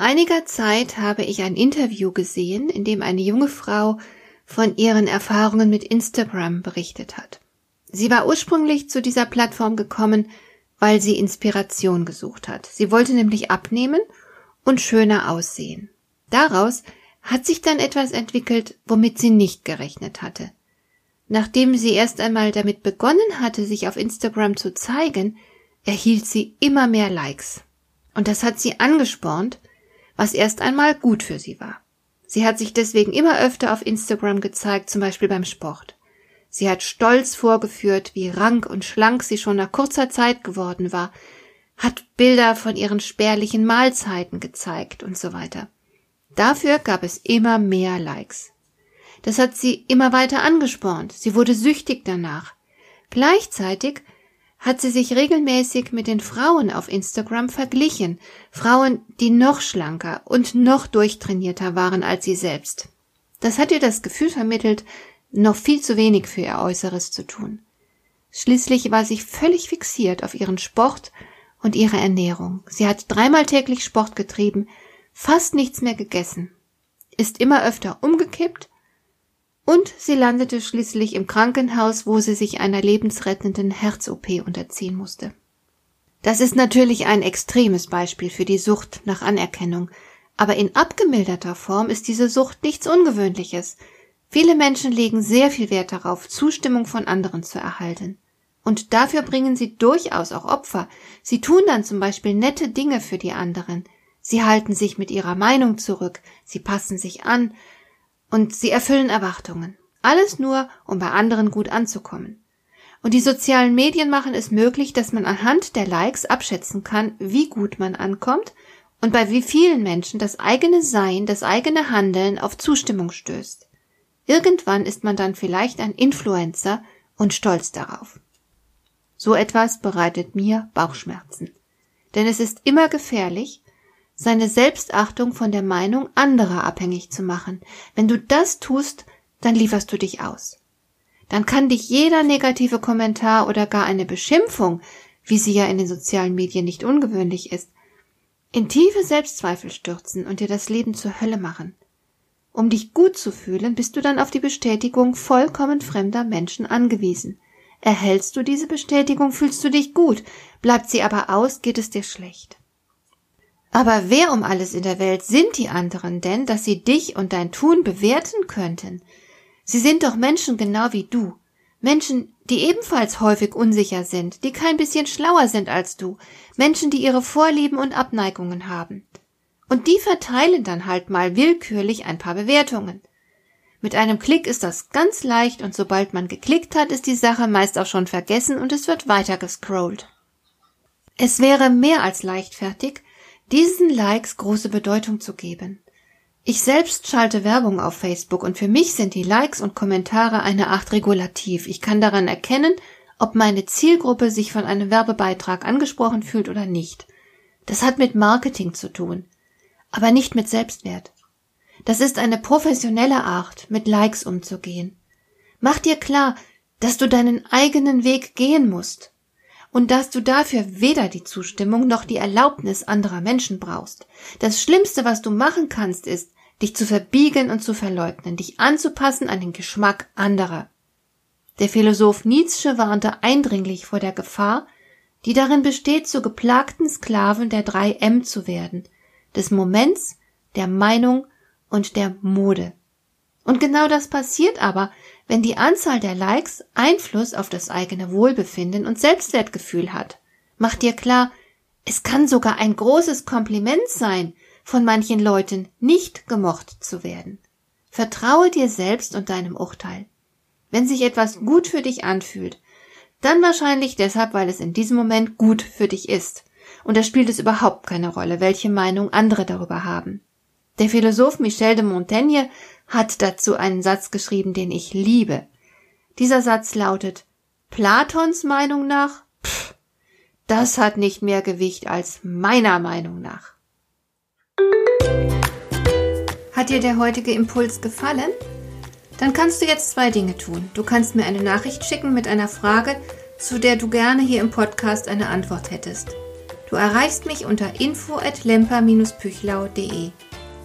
Vor einiger Zeit habe ich ein Interview gesehen, in dem eine junge Frau von ihren Erfahrungen mit Instagram berichtet hat. Sie war ursprünglich zu dieser Plattform gekommen, weil sie Inspiration gesucht hat. Sie wollte nämlich abnehmen und schöner aussehen. Daraus hat sich dann etwas entwickelt, womit sie nicht gerechnet hatte. Nachdem sie erst einmal damit begonnen hatte, sich auf Instagram zu zeigen, erhielt sie immer mehr Likes. Und das hat sie angespornt, was erst einmal gut für sie war. Sie hat sich deswegen immer öfter auf Instagram gezeigt, zum Beispiel beim Sport. Sie hat stolz vorgeführt, wie rank und schlank sie schon nach kurzer Zeit geworden war, hat Bilder von ihren spärlichen Mahlzeiten gezeigt und so weiter. Dafür gab es immer mehr Likes. Das hat sie immer weiter angespornt. Sie wurde süchtig danach. Gleichzeitig hat sie sich regelmäßig mit den Frauen auf Instagram verglichen, Frauen, die noch schlanker und noch durchtrainierter waren als sie selbst. Das hat ihr das Gefühl vermittelt, noch viel zu wenig für ihr Äußeres zu tun. Schließlich war sie völlig fixiert auf ihren Sport und ihre Ernährung. Sie hat dreimal täglich Sport getrieben, fast nichts mehr gegessen, ist immer öfter umgekippt und sie landete schließlich im Krankenhaus, wo sie sich einer lebensrettenden Herz-OP unterziehen musste. Das ist natürlich ein extremes Beispiel für die Sucht nach Anerkennung, aber in abgemilderter Form ist diese Sucht nichts Ungewöhnliches. Viele Menschen legen sehr viel Wert darauf, Zustimmung von anderen zu erhalten. Und dafür bringen sie durchaus auch Opfer. Sie tun dann zum Beispiel nette Dinge für die anderen. Sie halten sich mit ihrer Meinung zurück, sie passen sich an, und sie erfüllen Erwartungen. Alles nur, um bei anderen gut anzukommen. Und die sozialen Medien machen es möglich, dass man anhand der Likes abschätzen kann, wie gut man ankommt und bei wie vielen Menschen das eigene Sein, das eigene Handeln auf Zustimmung stößt. Irgendwann ist man dann vielleicht ein Influencer und stolz darauf. So etwas bereitet mir Bauchschmerzen. Denn es ist immer gefährlich, seine Selbstachtung von der Meinung anderer abhängig zu machen. Wenn du das tust, dann lieferst du dich aus. Dann kann dich jeder negative Kommentar oder gar eine Beschimpfung, wie sie ja in den sozialen Medien nicht ungewöhnlich ist, in tiefe Selbstzweifel stürzen und dir das Leben zur Hölle machen. Um dich gut zu fühlen, bist du dann auf die Bestätigung vollkommen fremder Menschen angewiesen. Erhältst du diese Bestätigung, fühlst du dich gut, bleibt sie aber aus, geht es dir schlecht. Aber wer um alles in der Welt sind die anderen denn, dass sie dich und dein Tun bewerten könnten? Sie sind doch Menschen genau wie du. Menschen, die ebenfalls häufig unsicher sind, die kein bisschen schlauer sind als du, Menschen, die ihre Vorlieben und Abneigungen haben. Und die verteilen dann halt mal willkürlich ein paar Bewertungen. Mit einem Klick ist das ganz leicht und sobald man geklickt hat, ist die Sache meist auch schon vergessen und es wird weiter gescrollt. Es wäre mehr als leichtfertig, diesen Likes große Bedeutung zu geben. Ich selbst schalte Werbung auf Facebook und für mich sind die Likes und Kommentare eine Art Regulativ. Ich kann daran erkennen, ob meine Zielgruppe sich von einem Werbebeitrag angesprochen fühlt oder nicht. Das hat mit Marketing zu tun, aber nicht mit Selbstwert. Das ist eine professionelle Art, mit Likes umzugehen. Mach dir klar, dass du deinen eigenen Weg gehen musst und dass du dafür weder die Zustimmung noch die Erlaubnis anderer Menschen brauchst. Das Schlimmste, was du machen kannst, ist, dich zu verbiegen und zu verleugnen, dich anzupassen an den Geschmack anderer. Der Philosoph Nietzsche warnte eindringlich vor der Gefahr, die darin besteht, zu geplagten Sklaven der drei M zu werden, des Moments, der Meinung und der Mode. Und genau das passiert aber, wenn die Anzahl der Likes Einfluss auf das eigene Wohlbefinden und Selbstwertgefühl hat. Mach dir klar, es kann sogar ein großes Kompliment sein, von manchen Leuten nicht gemocht zu werden. Vertraue dir selbst und deinem Urteil. Wenn sich etwas gut für dich anfühlt, dann wahrscheinlich deshalb, weil es in diesem Moment gut für dich ist. Und da spielt es überhaupt keine Rolle, welche Meinung andere darüber haben. Der Philosoph Michel de Montaigne hat dazu einen Satz geschrieben, den ich liebe. Dieser Satz lautet, Platons Meinung nach, pff, das hat nicht mehr Gewicht als meiner Meinung nach. Hat dir der heutige Impuls gefallen? Dann kannst du jetzt zwei Dinge tun. Du kannst mir eine Nachricht schicken mit einer Frage, zu der du gerne hier im Podcast eine Antwort hättest. Du erreichst mich unter info at lemper-püchlau.de.